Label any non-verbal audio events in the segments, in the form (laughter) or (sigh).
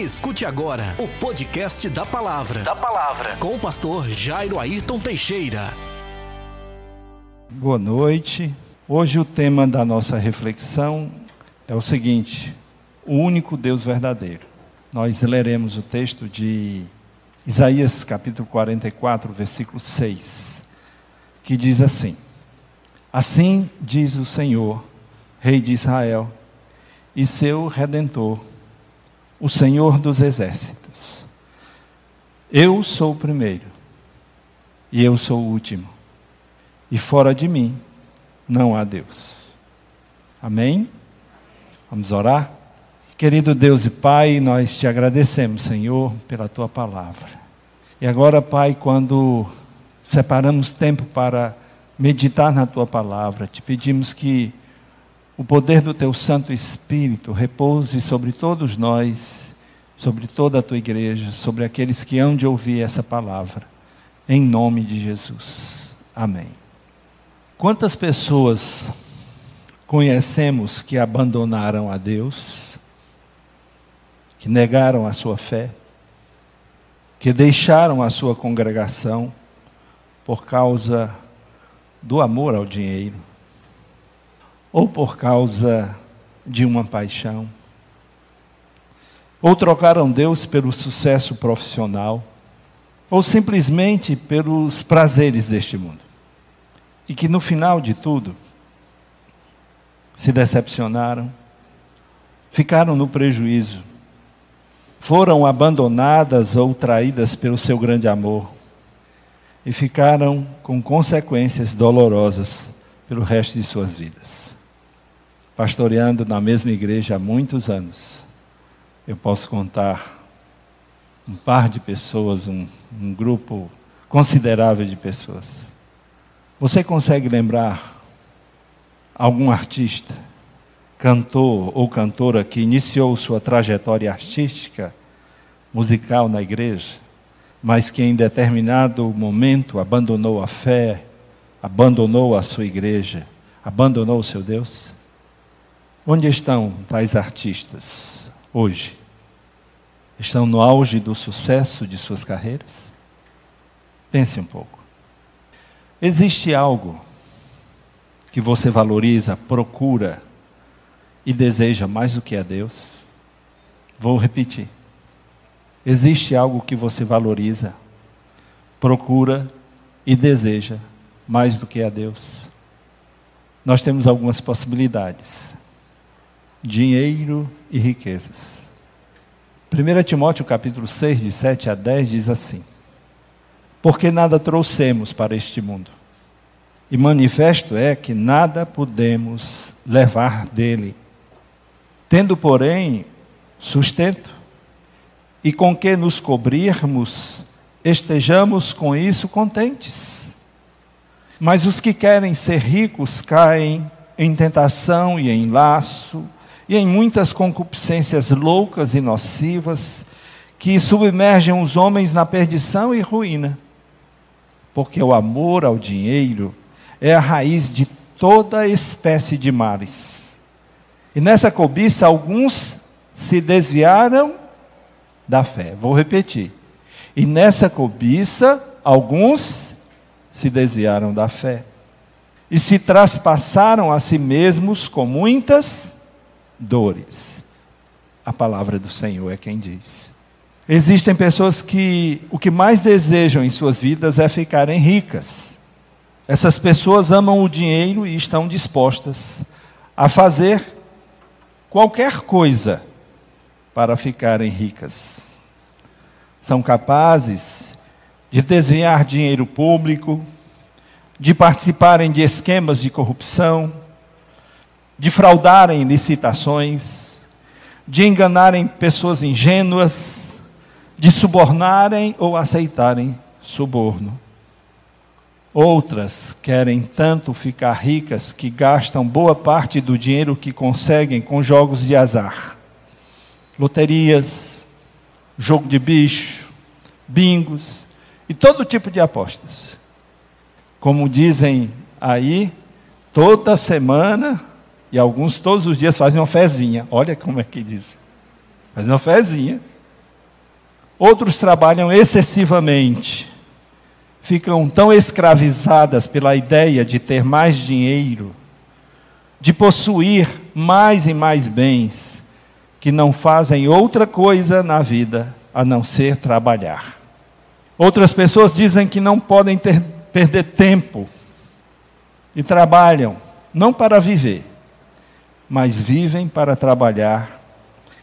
Escute agora o podcast da palavra. Da palavra. Com o pastor Jairo Ayrton Teixeira. Boa noite. Hoje o tema da nossa reflexão é o seguinte: o único Deus verdadeiro. Nós leremos o texto de Isaías capítulo 44, versículo 6, que diz assim: Assim diz o Senhor, Rei de Israel, e seu redentor, o Senhor dos exércitos. Eu sou o primeiro, e eu sou o último, e fora de mim não há Deus. Amém? Vamos orar? Querido Deus e Pai, nós te agradecemos, Senhor, pela tua palavra. E agora, Pai, quando separamos tempo para meditar na tua palavra, te pedimos que o poder do teu Santo Espírito repouse sobre todos nós, sobre toda a tua igreja, sobre aqueles que hão de ouvir essa palavra. Em nome de Jesus. Amém. Quantas pessoas conhecemos que abandonaram a Deus, que negaram a sua fé, que deixaram a sua congregação por causa do amor ao dinheiro, ou por causa de uma paixão, ou trocaram Deus pelo sucesso profissional, ou simplesmente pelos prazeres deste mundo. E que no final de tudo, se decepcionaram, ficaram no prejuízo, foram abandonadas ou traídas pelo seu grande amor e ficaram com consequências dolorosas pelo resto de suas vidas. Pastoreando na mesma igreja há muitos anos, eu posso contar um par de pessoas, um, um grupo considerável de pessoas. Você consegue lembrar algum artista, cantor ou cantora que iniciou sua trajetória artística, musical na igreja? mas que em determinado momento abandonou a fé, abandonou a sua igreja, abandonou o seu Deus? Onde estão tais artistas hoje? Estão no auge do sucesso de suas carreiras? Pense um pouco. Existe algo que você valoriza, procura e deseja mais do que a Deus? Vou repetir. Existe algo que você valoriza, procura e deseja mais do que a Deus? Nós temos algumas possibilidades: dinheiro e riquezas. 1 Timóteo capítulo 6, de 7 a 10 diz assim: Porque nada trouxemos para este mundo, e manifesto é que nada podemos levar dele. Tendo, porém, sustento, e com que nos cobrirmos, estejamos com isso contentes. Mas os que querem ser ricos caem em tentação e em laço, e em muitas concupiscências loucas e nocivas, que submergem os homens na perdição e ruína. Porque o amor ao dinheiro é a raiz de toda espécie de males. E nessa cobiça, alguns se desviaram da fé. Vou repetir. E nessa cobiça, alguns se desviaram da fé e se traspassaram a si mesmos com muitas dores. A palavra do Senhor é quem diz. Existem pessoas que o que mais desejam em suas vidas é ficarem ricas. Essas pessoas amam o dinheiro e estão dispostas a fazer qualquer coisa para ficarem ricas. São capazes de desviar dinheiro público, de participarem de esquemas de corrupção, de fraudarem licitações, de enganarem pessoas ingênuas, de subornarem ou aceitarem suborno. Outras querem tanto ficar ricas que gastam boa parte do dinheiro que conseguem com jogos de azar loterias, jogo de bicho, bingos e todo tipo de apostas. Como dizem aí, toda semana e alguns todos os dias fazem uma fezinha. Olha como é que diz. Fazem uma fezinha Outros trabalham excessivamente, ficam tão escravizadas pela ideia de ter mais dinheiro, de possuir mais e mais bens, que não fazem outra coisa na vida a não ser trabalhar. Outras pessoas dizem que não podem ter, perder tempo e trabalham não para viver, mas vivem para trabalhar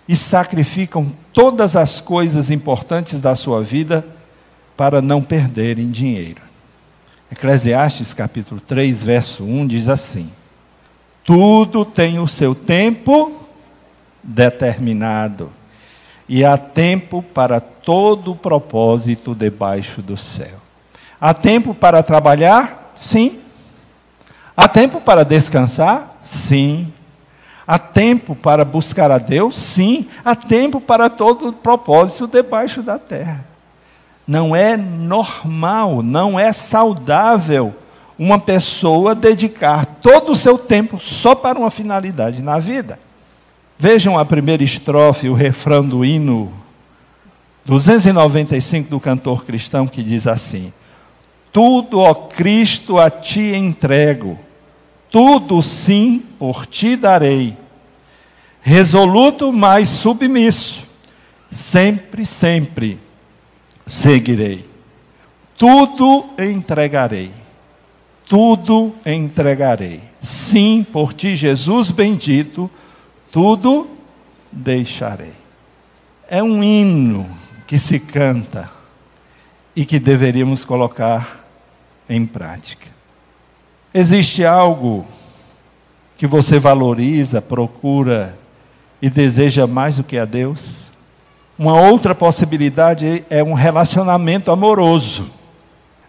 e sacrificam todas as coisas importantes da sua vida para não perderem dinheiro. Eclesiastes capítulo 3, verso 1 diz assim: Tudo tem o seu tempo determinado, e há tempo para todo propósito debaixo do céu. Há tempo para trabalhar? Sim. Há tempo para descansar? Sim. Há tempo para buscar a Deus? Sim. Há tempo para todo propósito debaixo da terra. Não é normal, não é saudável uma pessoa dedicar todo o seu tempo só para uma finalidade na vida. Vejam a primeira estrofe, o refrão do hino 295 do cantor cristão que diz assim: Tudo, ó Cristo, a ti entrego, tudo sim por ti darei, resoluto, mas submisso, sempre, sempre seguirei. Tudo entregarei, tudo entregarei. Sim, por ti, Jesus bendito, tudo deixarei. É um hino que se canta e que deveríamos colocar em prática. Existe algo que você valoriza, procura e deseja mais do que a Deus? Uma outra possibilidade é um relacionamento amoroso.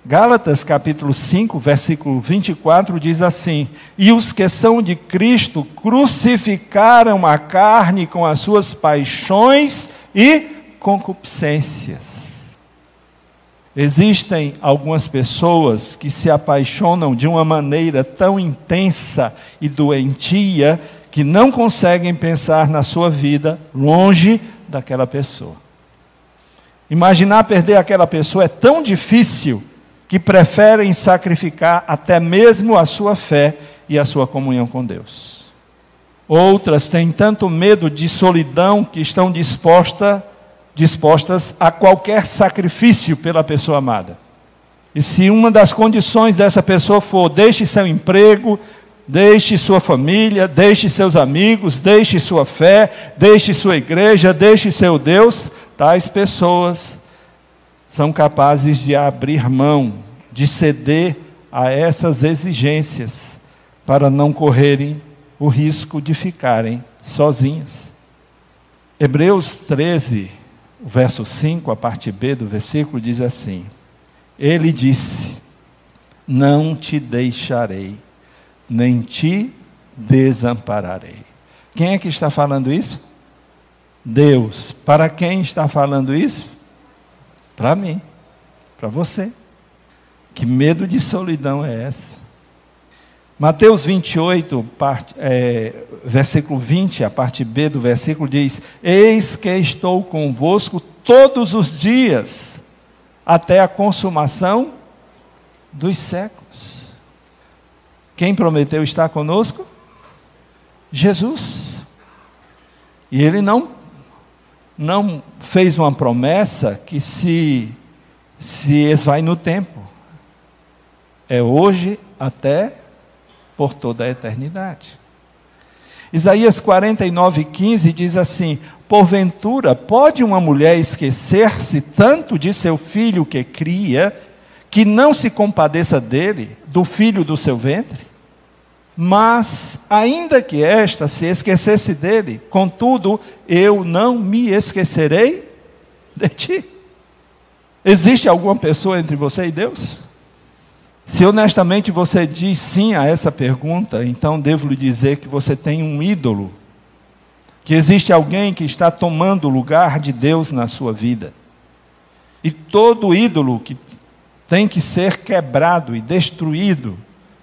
Gálatas capítulo 5, versículo 24 diz assim: E os que são de Cristo crucificaram a carne com as suas paixões e concupiscências. Existem algumas pessoas que se apaixonam de uma maneira tão intensa e doentia que não conseguem pensar na sua vida longe daquela pessoa. Imaginar perder aquela pessoa é tão difícil que preferem sacrificar até mesmo a sua fé e a sua comunhão com Deus. Outras têm tanto medo de solidão que estão disposta, dispostas a qualquer sacrifício pela pessoa amada. E se uma das condições dessa pessoa for deixe seu emprego, deixe sua família, deixe seus amigos, deixe sua fé, deixe sua igreja, deixe seu Deus, tais pessoas são capazes de abrir mão, de ceder a essas exigências, para não correrem o risco de ficarem sozinhas. Hebreus 13, verso 5, a parte B do versículo, diz assim: Ele disse: Não te deixarei, nem te desampararei. Quem é que está falando isso? Deus. Para quem está falando isso? Para mim, para você. Que medo de solidão é essa? Mateus 28, parte, é, versículo 20, a parte B do versículo diz: Eis que estou convosco todos os dias, até a consumação dos séculos. Quem prometeu estar conosco? Jesus. E ele não não fez uma promessa que se, se esvai no tempo. É hoje até por toda a eternidade. Isaías 49, 15 diz assim: Porventura, pode uma mulher esquecer-se tanto de seu filho que cria, que não se compadeça dele, do filho do seu ventre? Mas, ainda que esta se esquecesse dele, contudo, eu não me esquecerei de ti. Existe alguma pessoa entre você e Deus? Se honestamente você diz sim a essa pergunta, então devo lhe dizer que você tem um ídolo, que existe alguém que está tomando o lugar de Deus na sua vida. E todo ídolo que tem que ser quebrado e destruído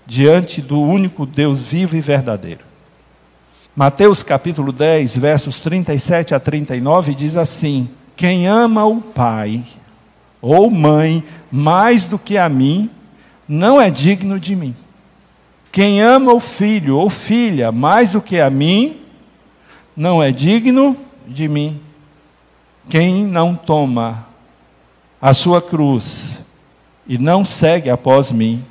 diante do único Deus vivo e verdadeiro. Mateus capítulo 10, versos 37 a 39 diz assim: Quem ama o pai ou mãe mais do que a mim, não é digno de mim. Quem ama o filho ou filha mais do que a mim, não é digno de mim. Quem não toma a sua cruz e não segue após mim,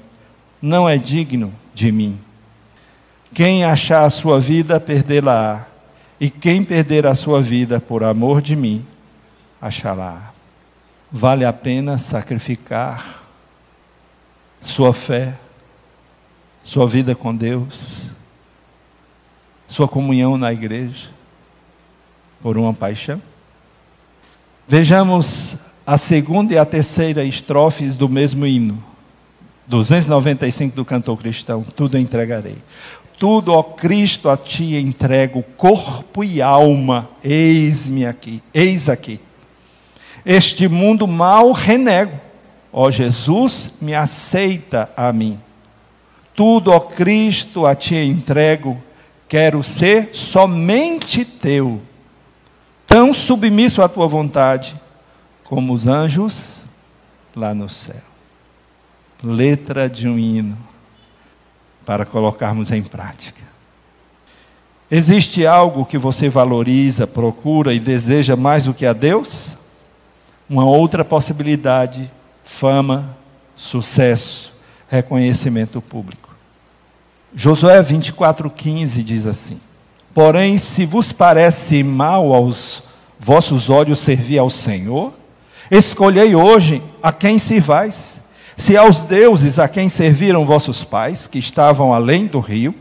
não é digno de mim. Quem achar a sua vida, perdê-la-á. E quem perder a sua vida por amor de mim, achará. Vale a pena sacrificar sua fé, sua vida com Deus, sua comunhão na igreja, por uma paixão? Vejamos a segunda e a terceira estrofes do mesmo hino. 295 do cantor cristão, tudo entregarei. Tudo, ó Cristo, a ti entrego, corpo e alma, eis-me aqui, eis aqui. Este mundo mal renego, ó Jesus, me aceita a mim. Tudo, ó Cristo, a ti entrego, quero ser somente teu, tão submisso à tua vontade, como os anjos lá no céu. Letra de um hino para colocarmos em prática. Existe algo que você valoriza, procura e deseja mais do que a Deus? Uma outra possibilidade: fama, sucesso, reconhecimento público. Josué 24,15 diz assim: Porém, se vos parece mal aos vossos olhos servir ao Senhor, escolhei hoje a quem sirvais se aos deuses a quem serviram vossos pais, que estavam além do rio,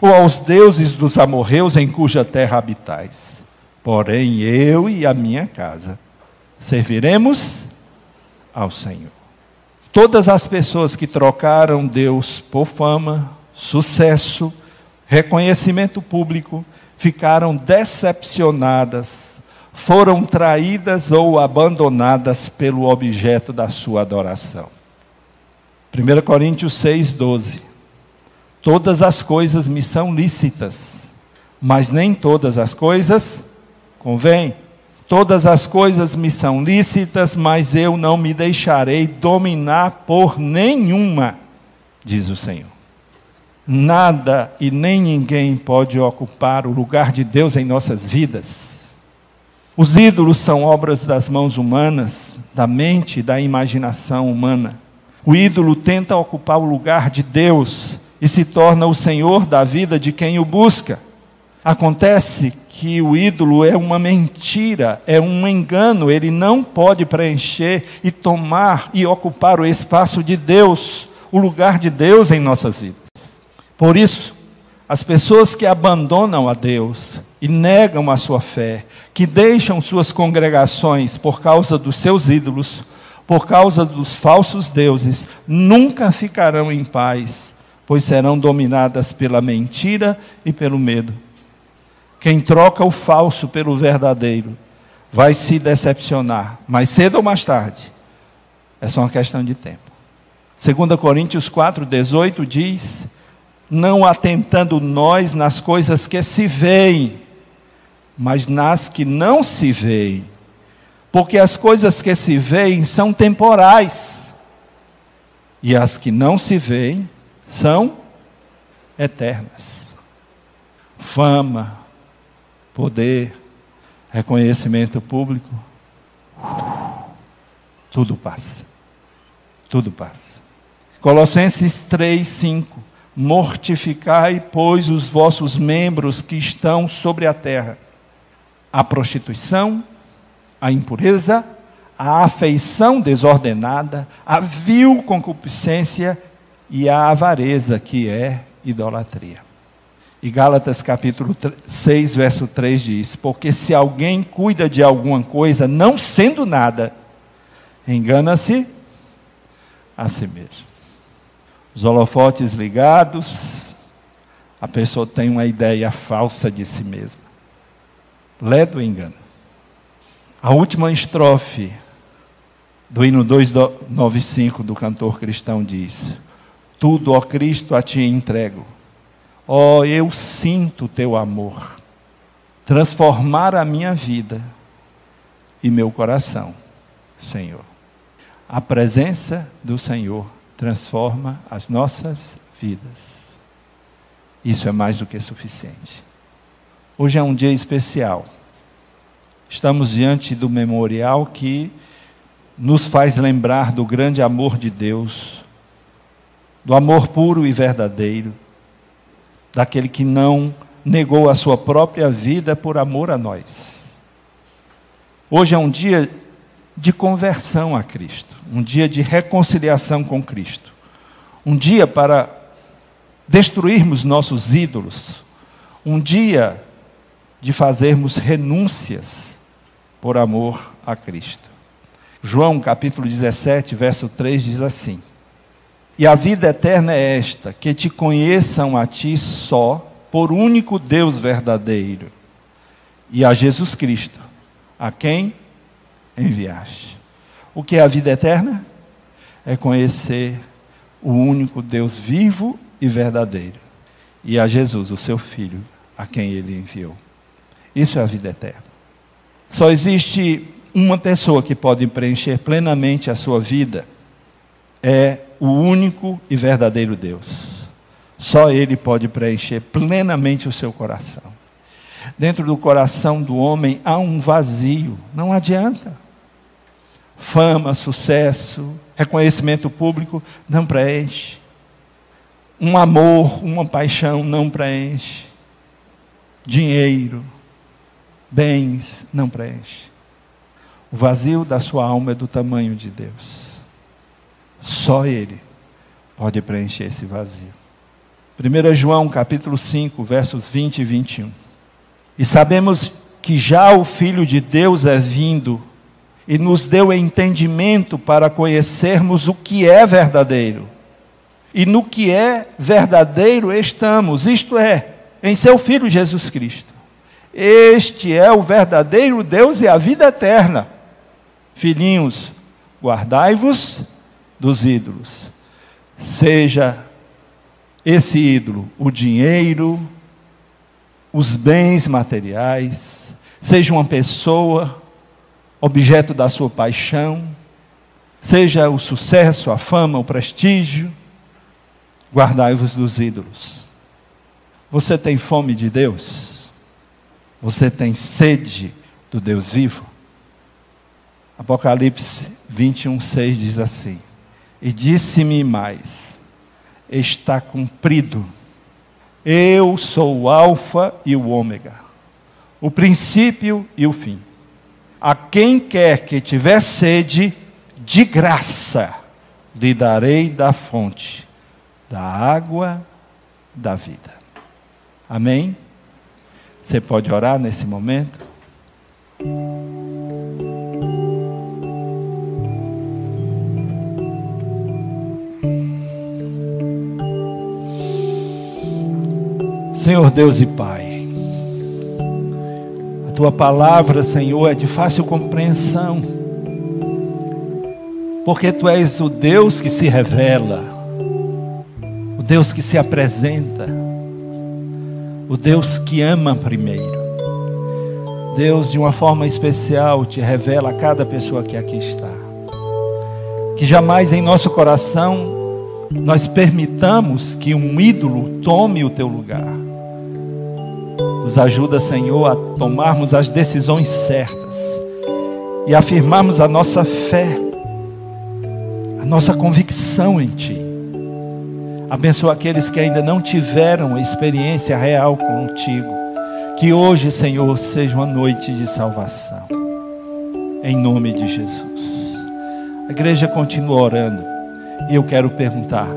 ou aos deuses dos amorreus em cuja terra habitais. Porém, eu e a minha casa serviremos ao Senhor. Todas as pessoas que trocaram Deus por fama, sucesso, reconhecimento público, ficaram decepcionadas, foram traídas ou abandonadas pelo objeto da sua adoração. 1 Coríntios 6, 12. Todas as coisas me são lícitas, mas nem todas as coisas convêm. Todas as coisas me são lícitas, mas eu não me deixarei dominar por nenhuma, diz o Senhor. Nada e nem ninguém pode ocupar o lugar de Deus em nossas vidas. Os ídolos são obras das mãos humanas, da mente e da imaginação humana. O ídolo tenta ocupar o lugar de Deus e se torna o senhor da vida de quem o busca. Acontece que o ídolo é uma mentira, é um engano, ele não pode preencher e tomar e ocupar o espaço de Deus, o lugar de Deus em nossas vidas. Por isso, as pessoas que abandonam a Deus e negam a sua fé, que deixam suas congregações por causa dos seus ídolos, por causa dos falsos deuses, nunca ficarão em paz, pois serão dominadas pela mentira e pelo medo. Quem troca o falso pelo verdadeiro vai se decepcionar, mais cedo ou mais tarde. É só uma questão de tempo. 2 Coríntios 4,18 diz: Não atentando nós nas coisas que se veem, mas nas que não se veem porque as coisas que se veem são temporais, e as que não se veem são eternas. Fama, poder, reconhecimento público, tudo passa. Tudo passa. Colossenses 3, 5. Mortificai, pois, os vossos membros que estão sobre a terra: a prostituição, a impureza, a afeição desordenada, a vil concupiscência e a avareza, que é idolatria. E Gálatas capítulo 6, verso 3 diz: Porque se alguém cuida de alguma coisa, não sendo nada, engana-se a si mesmo. Os holofotes ligados, a pessoa tem uma ideia falsa de si mesma. Lé do engano. A última estrofe do hino 295 do cantor cristão diz: Tudo, ó Cristo, a ti entrego. Ó, eu sinto teu amor transformar a minha vida. e meu coração, Senhor. A presença do Senhor transforma as nossas vidas. Isso é mais do que suficiente. Hoje é um dia especial. Estamos diante do memorial que nos faz lembrar do grande amor de Deus, do amor puro e verdadeiro, daquele que não negou a sua própria vida por amor a nós. Hoje é um dia de conversão a Cristo, um dia de reconciliação com Cristo, um dia para destruirmos nossos ídolos, um dia de fazermos renúncias por amor a Cristo. João capítulo 17, verso 3 diz assim: E a vida eterna é esta, que te conheçam a ti só, por único Deus verdadeiro, e a Jesus Cristo, a quem enviaste. O que é a vida eterna? É conhecer o único Deus vivo e verdadeiro, e a Jesus, o seu Filho, a quem ele enviou. Isso é a vida eterna. Só existe uma pessoa que pode preencher plenamente a sua vida, é o único e verdadeiro Deus. Só Ele pode preencher plenamente o seu coração. Dentro do coração do homem há um vazio, não adianta. Fama, sucesso, reconhecimento público não preenche. Um amor, uma paixão não preenche. Dinheiro, bens não preenche. O vazio da sua alma é do tamanho de Deus. Só Ele pode preencher esse vazio. 1 João capítulo 5, versos 20 e 21. E sabemos que já o Filho de Deus é vindo e nos deu entendimento para conhecermos o que é verdadeiro. E no que é verdadeiro estamos, isto é, em seu Filho Jesus Cristo. Este é o verdadeiro Deus e a vida eterna. Filhinhos, guardai-vos dos ídolos. Seja esse ídolo o dinheiro, os bens materiais, seja uma pessoa, objeto da sua paixão, seja o sucesso, a fama, o prestígio, guardai-vos dos ídolos. Você tem fome de Deus? Você tem sede do Deus vivo? Apocalipse 21, 6 diz assim: E disse-me mais: Está cumprido. Eu sou o Alfa e o Ômega, o princípio e o fim. A quem quer que tiver sede, de graça lhe darei da fonte, da água da vida. Amém? Você pode orar nesse momento? Senhor Deus e Pai, a tua palavra, Senhor, é de fácil compreensão, porque tu és o Deus que se revela, o Deus que se apresenta, o Deus que ama primeiro. Deus, de uma forma especial, te revela a cada pessoa que aqui está. Que jamais em nosso coração nós permitamos que um ídolo tome o teu lugar nos ajuda, Senhor, a tomarmos as decisões certas e afirmarmos a nossa fé, a nossa convicção em Ti. Abençoa aqueles que ainda não tiveram experiência real contigo. Que hoje, Senhor, seja uma noite de salvação. Em nome de Jesus. A igreja continua orando. E eu quero perguntar: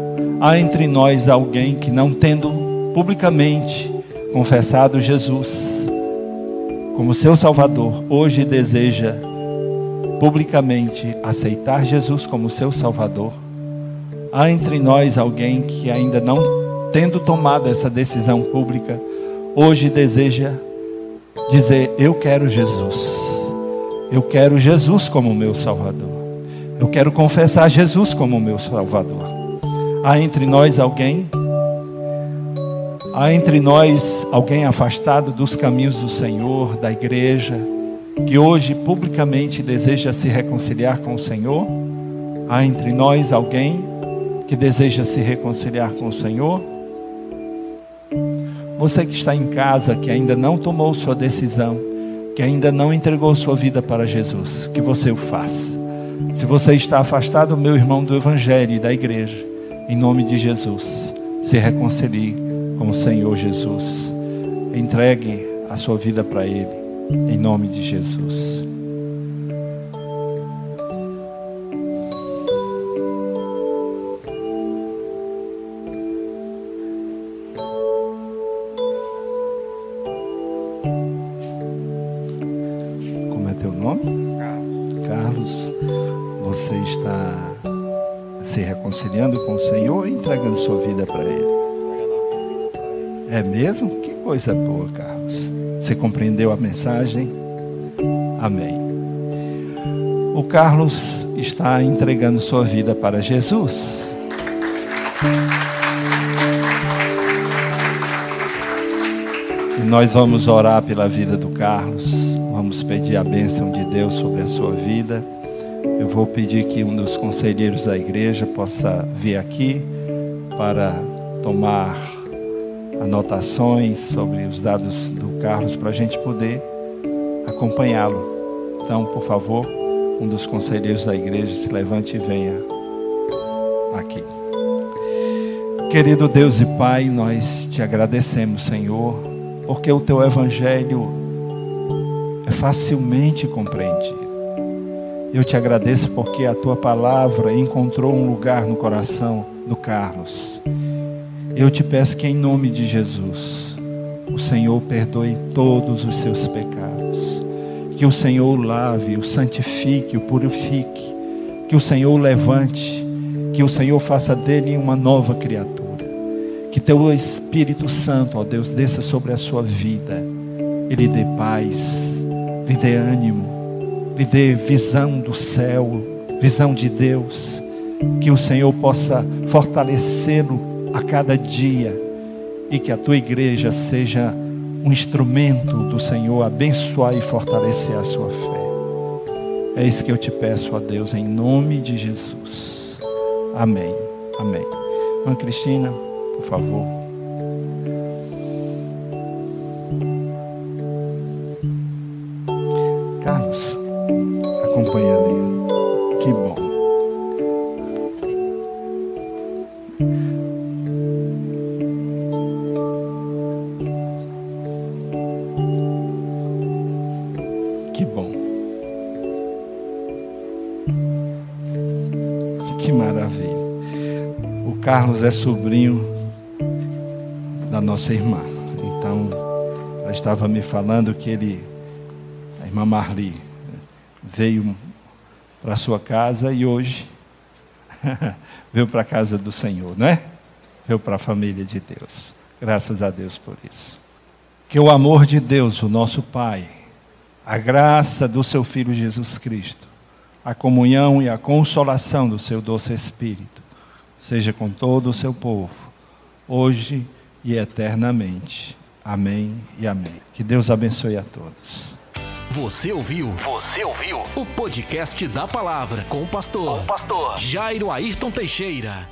há entre nós alguém que, não tendo publicamente confessado Jesus como seu Salvador, hoje deseja publicamente aceitar Jesus como seu Salvador, há entre nós alguém que ainda não tendo tomado essa decisão pública, hoje deseja dizer: Eu quero Jesus, eu quero Jesus como meu Salvador, eu quero confessar Jesus como meu Salvador. Há entre nós alguém Há entre nós alguém afastado dos caminhos do Senhor, da igreja, que hoje publicamente deseja se reconciliar com o Senhor? Há entre nós alguém que deseja se reconciliar com o Senhor? Você que está em casa, que ainda não tomou sua decisão, que ainda não entregou sua vida para Jesus, que você o faça. Se você está afastado, meu irmão, do Evangelho e da igreja, em nome de Jesus, se reconcilie o Senhor Jesus. Entregue a sua vida para Ele, em nome de Jesus. É se reconciliando com o Senhor e entregando sua vida para Ele? É mesmo? Que coisa boa, Carlos. Você compreendeu a mensagem? Amém. O Carlos está entregando sua vida para Jesus. E nós vamos orar pela vida do Carlos. Vamos pedir a bênção de Deus sobre a sua vida. Eu vou pedir que um dos conselheiros da igreja possa vir aqui para tomar anotações sobre os dados do Carlos para a gente poder acompanhá-lo. Então, por favor, um dos conselheiros da igreja se levante e venha aqui. Querido Deus e Pai, nós te agradecemos, Senhor, porque o teu evangelho é facilmente compreendido. Eu te agradeço porque a tua palavra encontrou um lugar no coração do Carlos. Eu te peço que, em nome de Jesus, o Senhor perdoe todos os seus pecados. Que o Senhor o lave, o santifique, o purifique. Que o Senhor o levante. Que o Senhor faça dele uma nova criatura. Que teu Espírito Santo, ó Deus, desça sobre a sua vida. E lhe dê paz, lhe dê ânimo, lhe dê visão do céu, visão de Deus. Que o Senhor possa fortalecê-lo a cada dia e que a tua igreja seja um instrumento do Senhor abençoar e fortalecer a sua fé. É isso que eu te peço a Deus em nome de Jesus. Amém. Amém. Irmã Cristina, por favor. Carlos é sobrinho da nossa irmã. Então, ela estava me falando que ele, a irmã Marli, veio para sua casa e hoje (laughs) veio para a casa do Senhor, não é? Veio para a família de Deus. Graças a Deus por isso. Que o amor de Deus, o nosso Pai, a graça do seu Filho Jesus Cristo, a comunhão e a consolação do seu doce Espírito, seja com todo o seu povo, hoje e eternamente. Amém e amém. Que Deus abençoe a todos. Você ouviu? Você ouviu? O podcast da palavra com o pastor, com o pastor Jairo Ayrton Teixeira.